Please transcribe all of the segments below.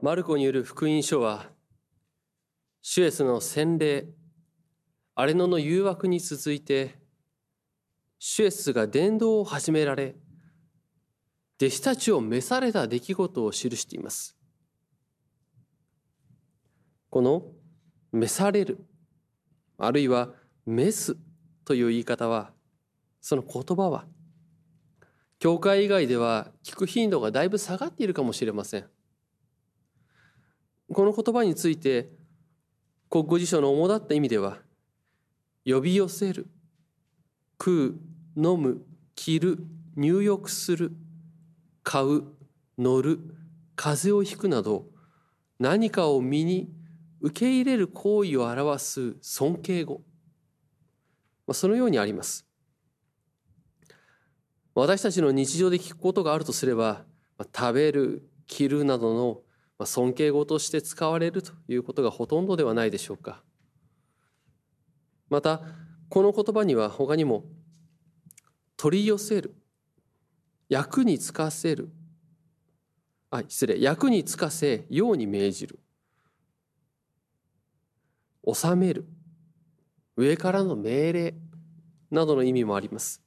マルコによる福音書はシュエスの洗礼アレノの誘惑に続いてシュエスが伝道を始められ弟子たちを召された出来事を記しています。この召されるあるいは召すという言い方はその言葉は教会以外では聞く頻度がだいぶ下がっているかもしれません。この言葉について国語辞書の主だった意味では呼び寄せる食う飲む着る入浴する買う乗る風邪をひくなど何かを身に受け入れる行為を表す尊敬語。そのようにあります。私たちの日常で聞くことがあるとすれば食べる着るなどのまあ尊敬語として使われるということがほとんどではないでしょうか。またこの言葉には他にも取り寄せる役につかせるあ失礼役につかせように命じる治める上からの命令などの意味もあります。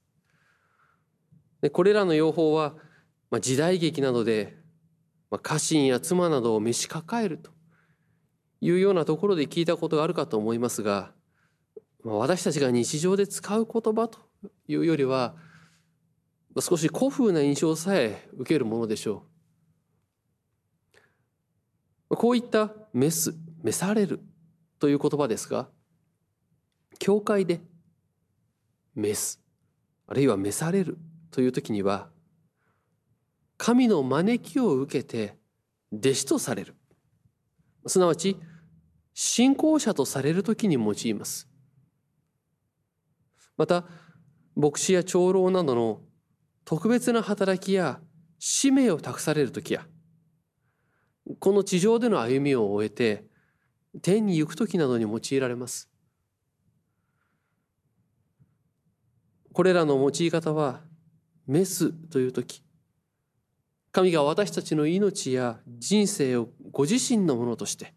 でこれらの用法は、まあ、時代劇などで、まあ、家臣や妻などを召し抱えるというようなところで聞いたことがあるかと思いますが、まあ、私たちが日常で使う言葉というよりは少し古風な印象さえ受けるものでしょう。こういった「召す」「召される」という言葉ですが教会で「召す」あるいは「召される」という時には神の招きを受けて弟子とされる。すなわち信仰者とされる時に用います。また牧師や長老などの特別な働きや使命を託される時やこの地上での歩みを終えて天に行く時などに用いられます。これらの用い方は召すという時神が私たちの命や人生をご自身のものとして、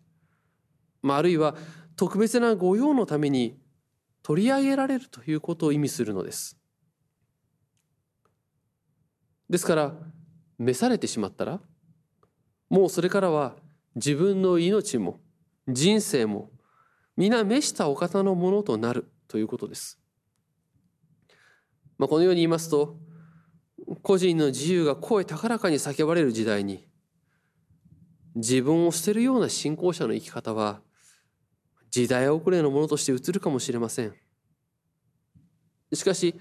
まあ、あるいは特別な御用のために取り上げられるということを意味するのです。ですから召されてしまったらもうそれからは自分の命も人生も皆召したお方のものとなるということです。まあ、このように言いますと個人の自由が声高らかに叫ばれる時代に自分を捨てるような信仰者の生き方は時代遅れのものとして映るかもしれません。しかし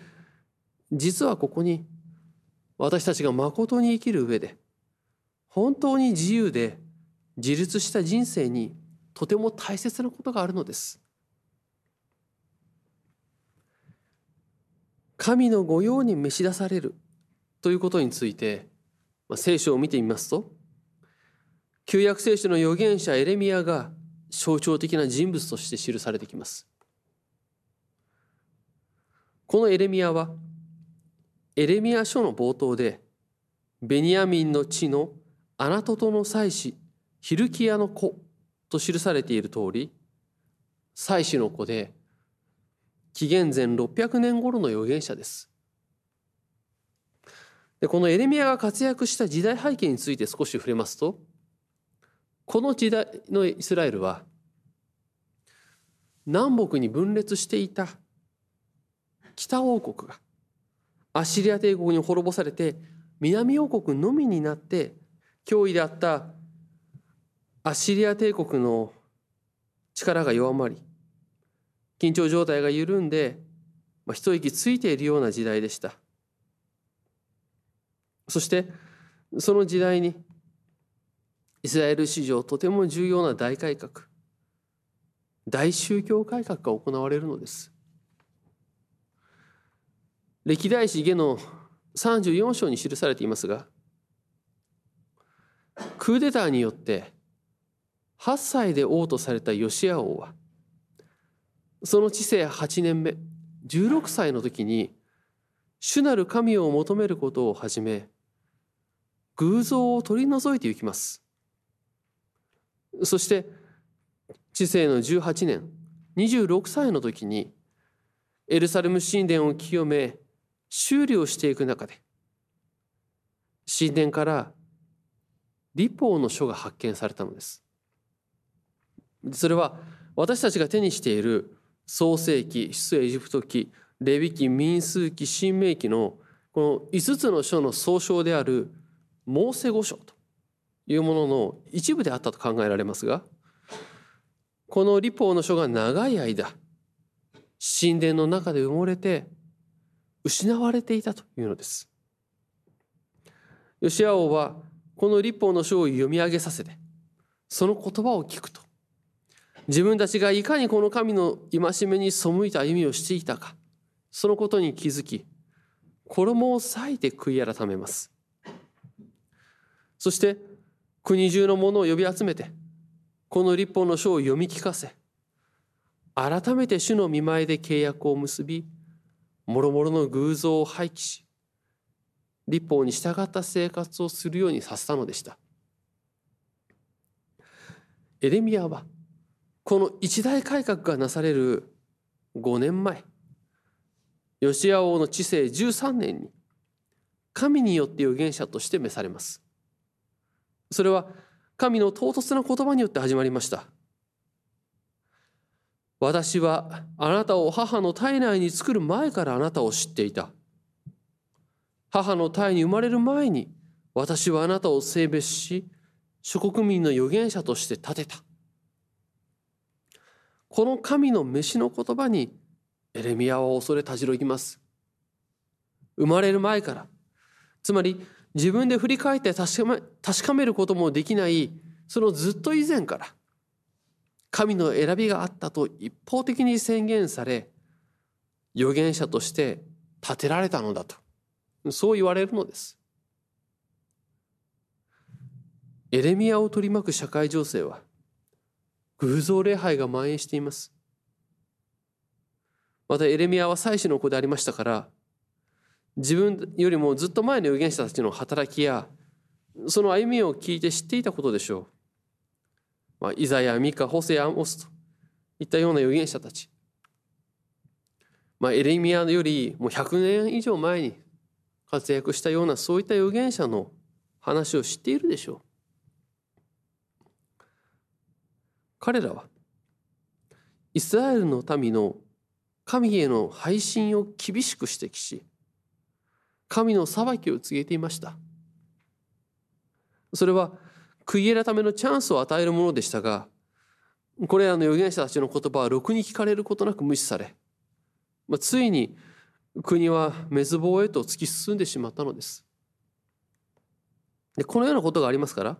実はここに私たちが誠に生きる上で本当に自由で自立した人生にとても大切なことがあるのです。神の御用に召し出されるということについて、ま、聖書を見てみますと旧約聖書の預言者エレミアが象徴的な人物として記されてきます。このエレミアはエレミア書の冒頭でベニヤミンの地のアナトトの妻子ヒルキアの子と記されている通り妻子の子で紀元前600年頃の預言者です。でこのエレミアが活躍した時代背景について少し触れますとこの時代のイスラエルは南北に分裂していた北王国がアッシリア帝国に滅ぼされて南王国のみになって脅威であったアッシリア帝国の力が弱まり緊張状態が緩んで、まあ、一息ついているような時代でした。そしてその時代にイスラエル史上とても重要な大改革大宗教改革が行われるのです。歴代史下の34章に記されていますがクーデターによって8歳で王とされたヨシア王はその治世8年目16歳の時に主なる神を求めることを始め偶像を取り除いていきます。そして知性の18年26歳の時にエルサレム神殿を清め修理をしていく中で神殿から立法の書が発見されたのです。それは私たちが手にしている創世記出エジプト記レビ記民数記新明記のこの5つの書の総称であるモーセ五書というものの一部であったと考えられますがこの立法の書が長い間神殿の中で埋もれて失われていたというのです。ヨシア王はこの立法の書を読み上げさせてその言葉を聞くと自分たちがいかにこの神の戒めに背いた歩みをしていたかそのことに気づき衣を裂いて悔い改めますそして国中の者を呼び集めてこの立法の書を読み聞かせ改めて主の見舞いで契約を結び諸々の偶像を廃棄し立法に従った生活をするようにさせたのでした。エレミアはこの一大改革がなされる5年前ヨシア王の治世13年に神によって預言者として召されます。それは神の唐突な言葉によって始まりました。私はあなたを母の体内に作る前からあなたを知っていた。母の体に生まれる前に私はあなたを性別し諸国民の預言者として立てた。この神の飯の言葉にエレミアは恐れたじろぎます。生まれる前から。つまり自分で振り返って確かめ確かめることもできないそのずっと以前から神の選びがあったと一方的に宣言され預言者として立てられたのだとそう言われるのです。エレミアを取り巻く社会情勢は偶像礼拝が蔓延しています。またエレミアは祭司の子でありましたから自分よりもずっと前の預言者たちの働きやその歩みを聞いて知っていたことでしょう。まあ、イザヤ、ミカ、ホセア、モスといったような預言者たち。まあ、エレミアよりもう100年以上前に活躍したようなそういった預言者の話を知っているでしょう。彼らはイスラエルの民の神への配信を厳しく指摘し神の裁きを告げていました。それは悔い改めのチャンスを与えるものでしたがこれらの預言者たちの言葉はろくに聞かれることなく無視され、まあ、ついに国は滅亡へと突き進んでしまったのです。でこのようなことがありますから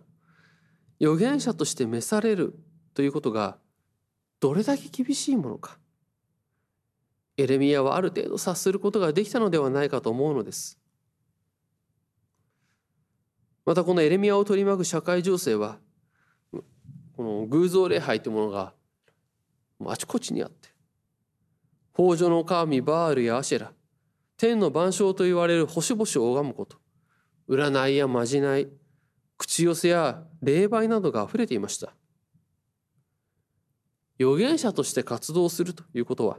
預言者として召されるということがどれだけ厳しいものか。エレミヤはある程度察することができたのではないかと思うのです。またこのエレミアを取り巻く社会情勢はこの偶像礼拝というものがあちこちにあって北条の神バールやアシェラ天の万象と言われる星々を拝むこと占いやまじない口寄せや霊媒などが溢れていました。預言者として活動するということは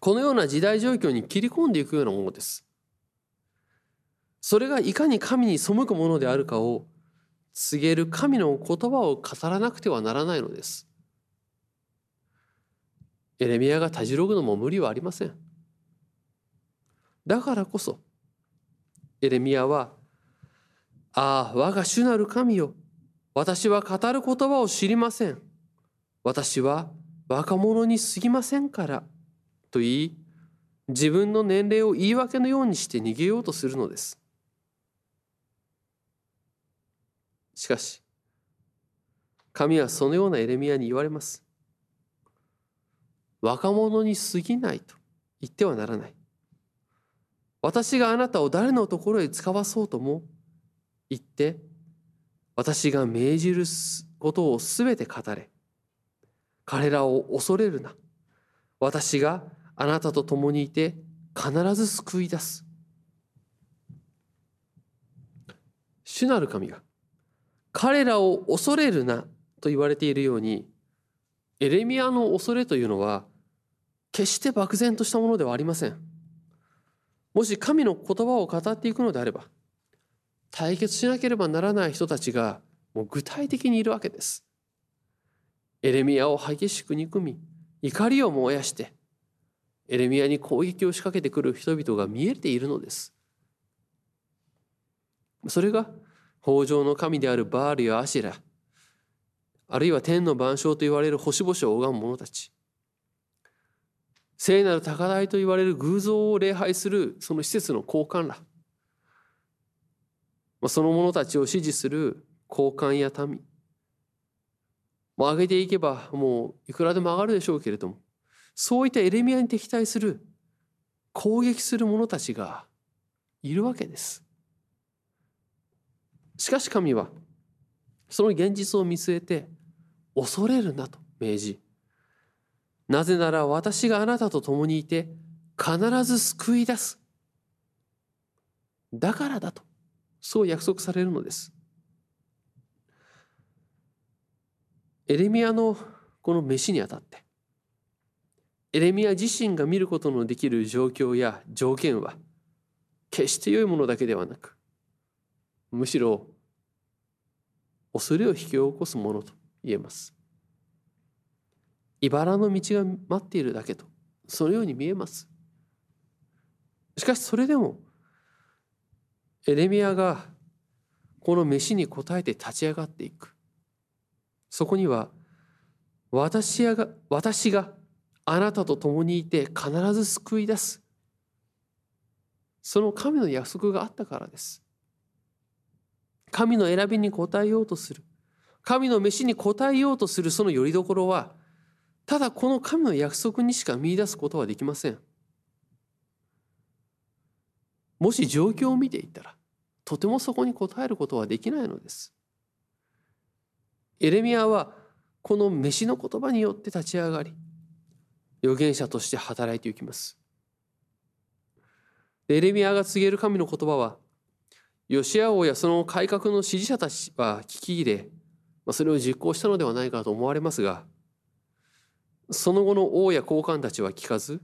このような時代状況に切り込んでいくようなものです。それがいかに神に背くものであるかを告げる神の言葉を語らなくてはならないのです。エレミアがたじろぐのも無理はありません。だからこそエレミアは「ああ我が主なる神よ私は語る言葉を知りません私は若者に過ぎませんから」と言い自分の年齢を言い訳のようにして逃げようとするのです。しかし神はそのようなエレミアに言われます。若者に過ぎないと言ってはならない。私があなたを誰のところへ使わそうとも言って私が命じることをすべて語れ。彼らを恐れるな。私があなたと共にいて必ず救い出す。主なる神が彼らを恐れるなと言われているようにエレミアの恐れというのは決して漠然としたものではありません。もし神の言葉を語っていくのであれば対決しなければならない人たちがもう具体的にいるわけです。エレミアを激しく憎み怒りを燃やしてエレミアに攻撃を仕掛けてくる人々が見えているのです。それが北条の神であるバールやアシラあるいは天の万象と言われる星々を拝む者たち。聖なる高台と言われる偶像を礼拝するその施設の高官ら。その者たちを支持する高官や民。もう上げていけばもういくらでも上がるでしょうけれどもそういったエレミアに敵対する攻撃する者たちがいるわけです。しかし神はその現実を見据えて恐れるなと命じなぜなら私があなたと共にいて必ず救い出す。だからだとそう約束されるのです。エレミアのこの飯にあたってエレミア自身が見ることのできる状況や条件は決して良いものだけではなくむしろ恐れを引き起こすものと言えます。茨の道が待っているだけとそのように見えます。しかしそれでもエレミアがこの飯に応えて立ち上がっていくそこには私が私があなたと共にいて必ず救い出すその神の約束があったからです神の選びに応えようとする。神の飯に応えようとするその拠り所はただこの神の約束にしか見出すことはできません。もし状況を見ていったらとてもそこに応えることはできないのです。エレミアはこの飯の言葉によって立ち上がり預言者として働いていきます。エレミアが告げる神の言葉はヨシア王やその改革の支持者たちは聞き入れ、それを実行したのではないかと思われますが、その後の王や高官たちは聞かず、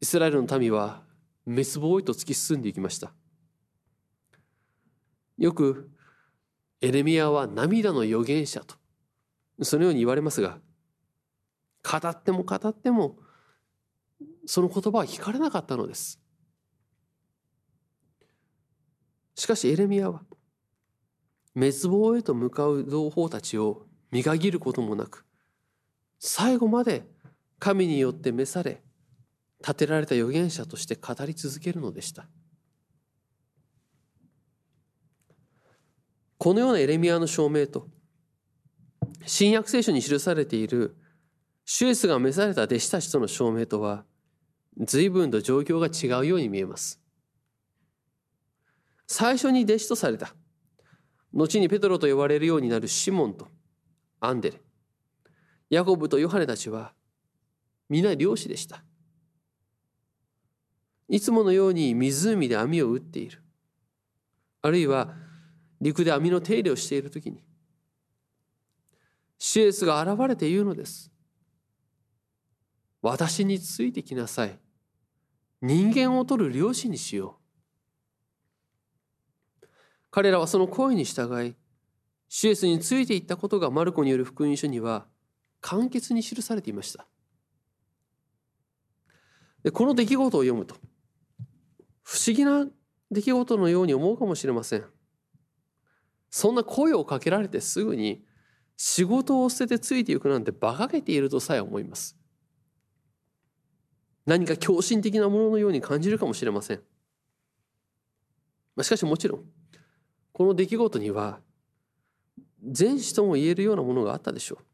イスラエルの民は滅亡へと突き進んでいきました。よくエレミアは涙の預言者と、そのように言われますが、語っても語っても、その言葉は聞かれなかったのです。しかしエレミアは滅亡へと向かう同胞たちを見限ることもなく最後まで神によって召され立てられた預言者として語り続けるのでした。このようなエレミアの証明と新約聖書に記されているシュエスが召された弟子たちとの証明とは随分と状況が違うように見えます。最初に弟子とされた。後にペトロと呼ばれるようになるシモンとアンデレ。ヤコブとヨハネたちは皆漁師でした。いつものように湖で網を打っている。あるいは陸で網の手入れをしている時にシエスが現れて言うのです。私についてきなさい。人間を取る漁師にしよう。彼らはその声に従い、シエスについていったことがマルコによる福音書には簡潔に記されていました。でこの出来事を読むと、不思議な出来事のように思うかもしれません。そんな声をかけられてすぐに仕事を捨ててついていくなんて馬鹿げているとさえ思います。何か狂信的なもののように感じるかもしれません。しかしもちろんこの出来事には全史とも言えるようなものがあったでしょう。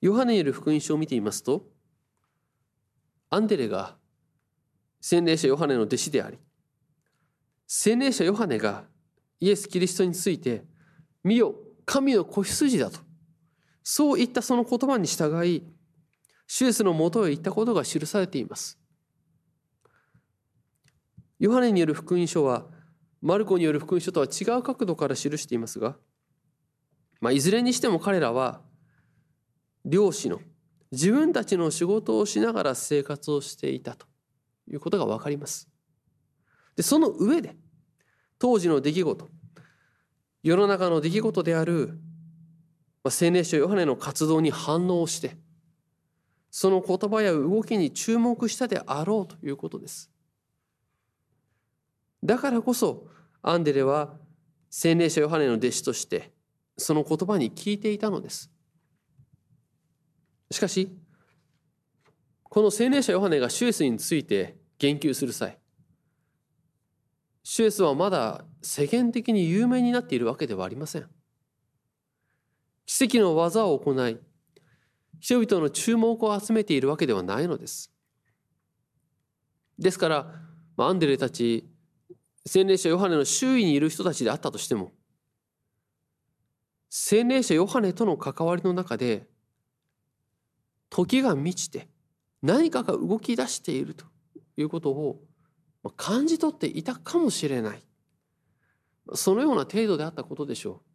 ヨハネによる福音書を見てみますとアンデレが洗礼者ヨハネの弟子であり洗礼者ヨハネがイエス・キリストについて「見よ神の子羊だ」とそういったその言葉に従いシュエスのもとへ行ったことが記されています。ヨハネによる福音書はマルコによる福音書とは違う角度から記していますがまあ、いずれにしても彼らは漁師の自分たちの仕事をしながら生活をしていたということが分かります。でその上で当時の出来事世の中の出来事である青年書ヨハネの活動に反応してその言葉や動きに注目したであろうということです。だからこそアンデレは青年者ヨハネの弟子としてその言葉に聞いていたのです。しかしこの青年者ヨハネがシュエスについて言及する際シュエスはまだ世間的に有名になっているわけではありません。奇跡の技を行い人々の注目を集めているわけではないのです。ですからアンデレたち青年者ヨハネの周囲にいる人たちであったとしても青年者ヨハネとの関わりの中で時が満ちて何かが動き出しているということを感じ取っていたかもしれないそのような程度であったことでしょう。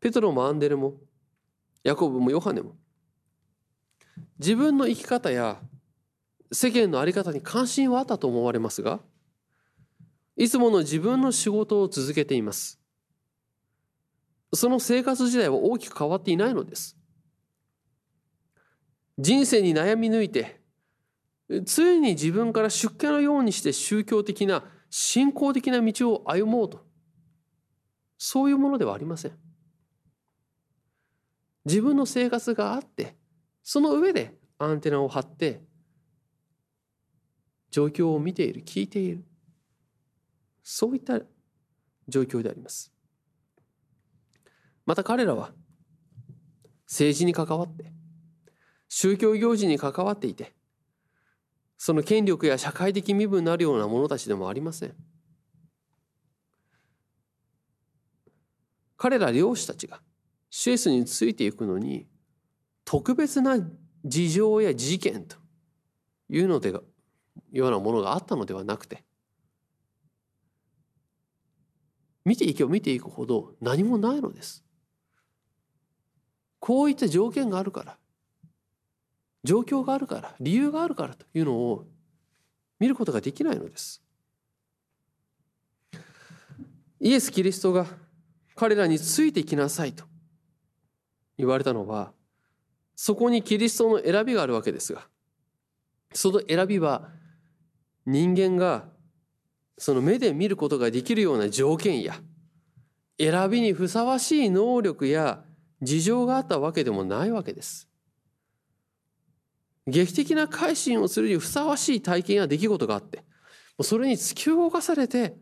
ペトロもアンデルもヤコブもヨハネも自分の生き方や世間の在り方に関心はあったと思われますがいつもの自分の仕事を続けています。その生活時代は大きく変わっていないのです。人生に悩み抜いてついに自分から出家のようにして宗教的な信仰的な道を歩もうとそういうものではありません。自分の生活があってその上でアンテナを張って状況を見ている聞いている。そういった状況であります。また彼らは政治に関わって宗教行事に関わっていてその権力や社会的身分になるような者たちでもありません。彼ら漁師たちがシエスについていくのに特別な事情や事件というのでようなものがあったのではなくて見ていけば見ていくほど何もないのです。こういった条件があるから状況があるから理由があるからというのを見ることができないのです。イエス・キリストが彼らについてきなさいと言われたのはそこにキリストの選びがあるわけですがその選びは人間がその目で見ることができるような条件や選びにふさわしい能力や事情があったわけでもないわけです。劇的な改心をするにふさわしい体験や出来事があってそれに突き動かされて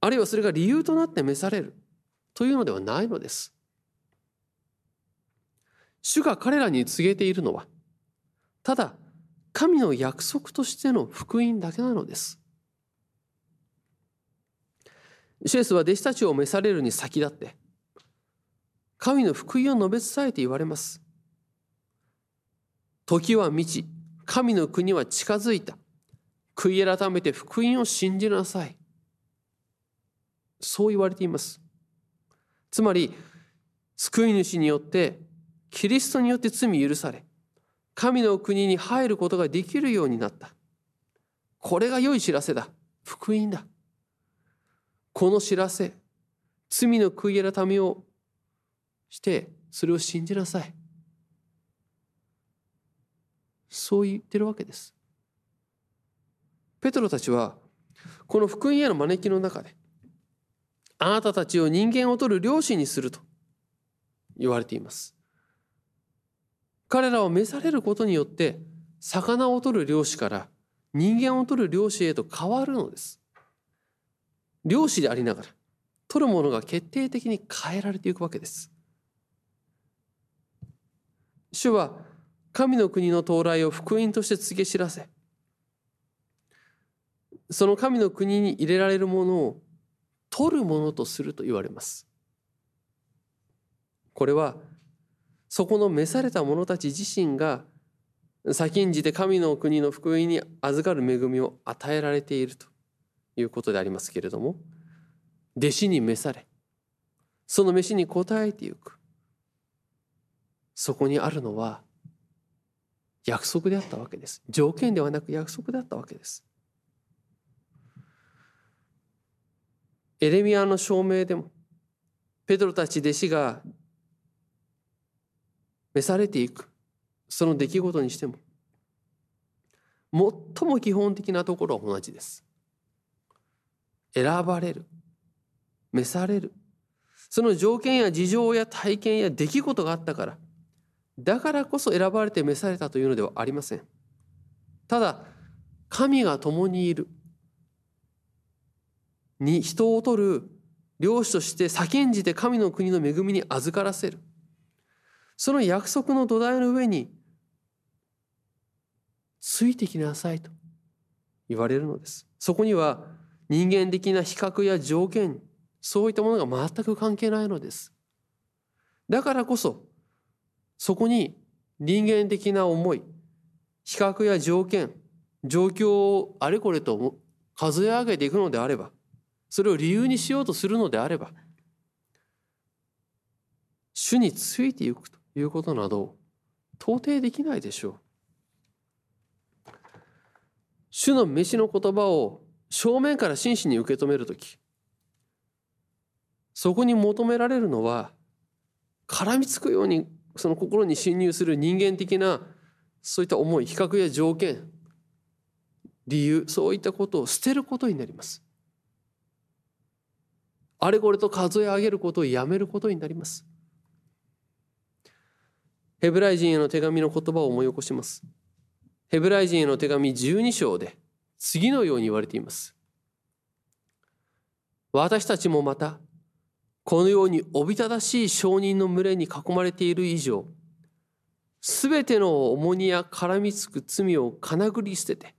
あるいはそれが理由となって召されるというのではないのです。主が彼らに告げているのはただ神の約束としての福音だけなのです。シエスは弟子たちを召されるに先立って神の福音を述べ伝えて言われます。時は満ち神の国は近づいた悔い改めて福音を信じなさいそう言われていますつまり救い主によってキリストによって罪許され神の国に入ることができるようになったこれが良い知らせだ福音だこの知らせ罪の悔い改めをしてそれを信じなさいそう言ってるわけです。ペトロたちはこの福音への招きの中であなたたちを人間を取る漁師にすると言われています。彼らを召されることによって魚を取る漁師から人間を取る漁師へと変わるのです。漁師でありながら取るものが決定的に変えられていくわけです。主は神の国の到来を福音として告げ知らせその神の国に入れられるものを取るものとすると言われますこれはそこの召された者たち自身が先んじて神の国の福音に預かる恵みを与えられているということでありますけれども弟子に召されその飯に応えてゆく。そこにあるのは約束であったわけです。条件ではなく約束であったわけです。エレミアの証明でもペトロたち弟子が召されていく。その出来事にしても。最も基本的なところは同じです。選ばれる。召される。その条件や事情や体験や出来事があったから。だからこそ選ばれて召されたというのではありません。ただ神が共にいる。に人を取る。漁師として先んじて神の国の恵みに預からせる。その約束の土台の上についてきなさいと言われるのです。そこには人間的な比較や条件そういったものが全く関係ないのです。だからこそそこに人間的な思い比較や条件状況をあれこれと数え上げていくのであればそれを理由にしようとするのであれば主についていくと。いうことなど到底できないでしょう。主の飯の言葉を正面から真摯に受け止める時そこに求められるのは絡みつくようにその心に侵入する人間的なそういった思い比較や条件理由そういったことを捨てることになります。あれこれと数え上げることをやめることになります。ヘブライ人への手紙の言葉を思い起こします。ヘブライ人への手紙12章で次のように言われています。私たちもまたこのようにおびただしい証人の群れに囲まれている以上すべての重荷や絡みつく罪をかなぐり捨てて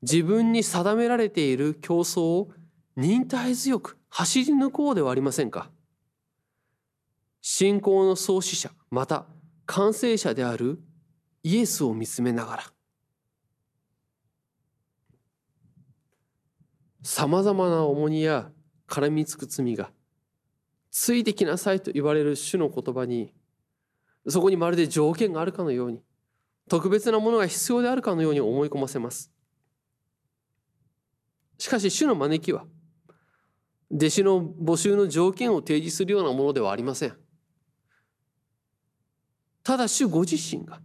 自分に定められている競争を忍耐強く走り抜こうではありませんか。信仰の創始者また完成者であるイエスを見つめながらさまざまな重荷や絡みつく罪がついてきなさいと言われる主の言葉にそこにまるで条件があるかのように特別なものが必要であるかのように思い込ませます。しかし主の招きは弟子の募集の条件を提示するようなものではありません。ただ主ご自身が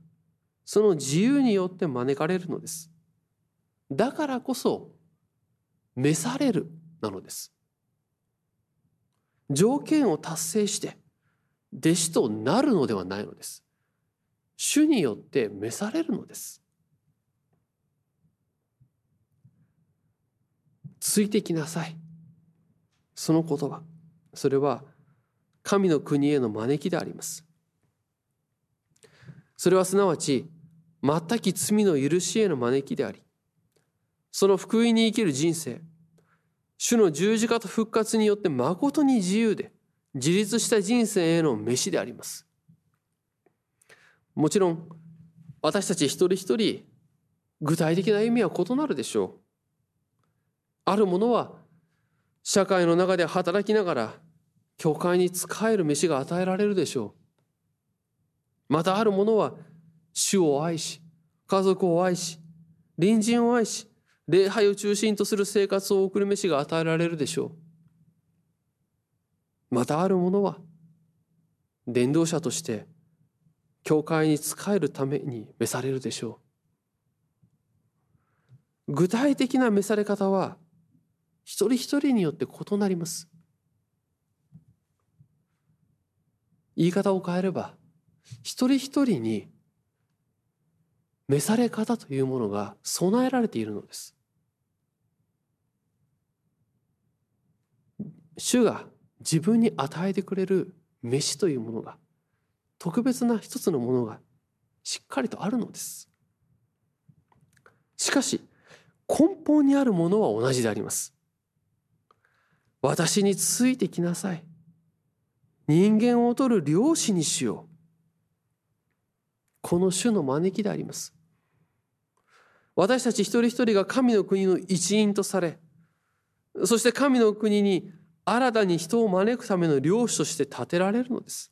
その自由によって招かれるのですだからこそ召されるなのです条件を達成して弟子となるのではないのです。主によって召されるのです。ついてきなさい。その言葉、それは神の国への招きであります。それはすなわち全き罪の許しへの招きであり、その福音に生きる人生、主の十字架と復活によって誠に自由で自立した人生への飯であります。もちろん私たち一人一人具体的な意味は異なるでしょう。ある者は社会の中で働きながら教会に仕える飯が与えられるでしょう。またある者は主を愛し家族を愛し隣人を愛し礼拝を中心とする生活を送る飯が与えられるでしょう。またある者は伝道者として教会に仕えるために召されるでしょう。具体的な召され方は一人一人によって異なります。言い方を変えれば一人一人に召され方というものが備えられているのです。主が自分に与えてくれる飯というものが特別な一つのものがしっかりとあるのです。しかし根本にあるものは同じであります。私についてきなさい。人間を取る漁師にしよう。この主の招きであります。私たち一人一人が神の国の一員とされ、そして神の国に新たに人を招くための領主として立てられるのです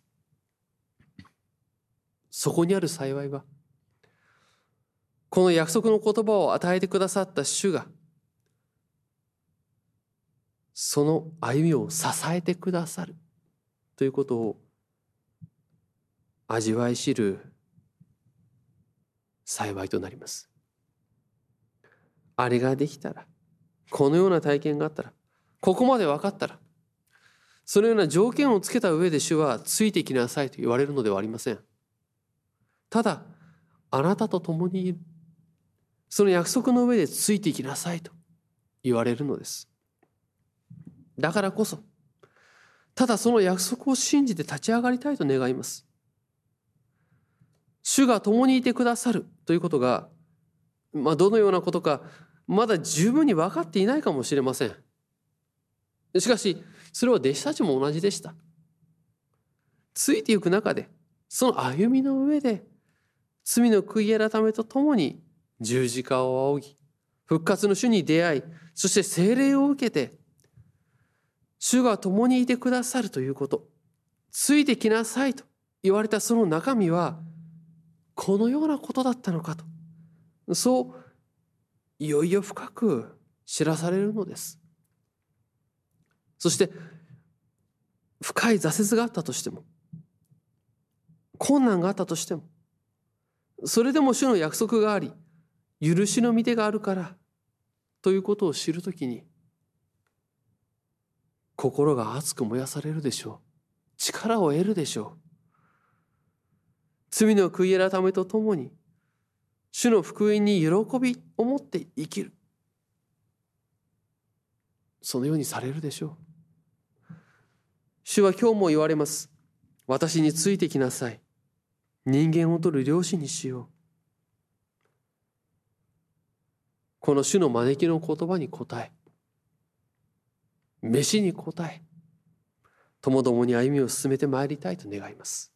そこにある幸いはこの約束の言葉を与えてくださった主がその歩みを支えてくださるということを味わい知る幸いとなります。あれができたらこのような体験があったらここまで分かったらそのような条件をつけた上で主はついてきなさいと言われるのではありません。ただあなたと共にいるその約束の上でついていきなさいと言われるのです。だからこそただその約束を信じて立ち上がりたいと願います。主が共にいてくださるということが、まあ、どのようなことかまだ十分に分かっていないかもしれません。しかしそれは弟子たちも同じでした。ついていく中でその歩みの上で罪の悔い改めとともに十字架を仰ぎ復活の主に出会いそして聖霊を受けて主が共にいてくださるということついてきなさいと言われたその中身はこのようなことだったのかと。そういよいよ深く知らされるのです。そして深い挫折があったとしても困難があったとしてもそれでも主の約束があり許しの御手があるからということを知るときに心が熱く燃やされるでしょう。力を得るでしょう。罪の悔い改めとともに主の福音に喜びを持って生きる。そのようにされるでしょう。主は今日も言われます。私についてきなさい。人間を取る漁師にしよう。この主の招きの言葉に答え飯に答えともどもに歩みを進めてまいりたいと願います。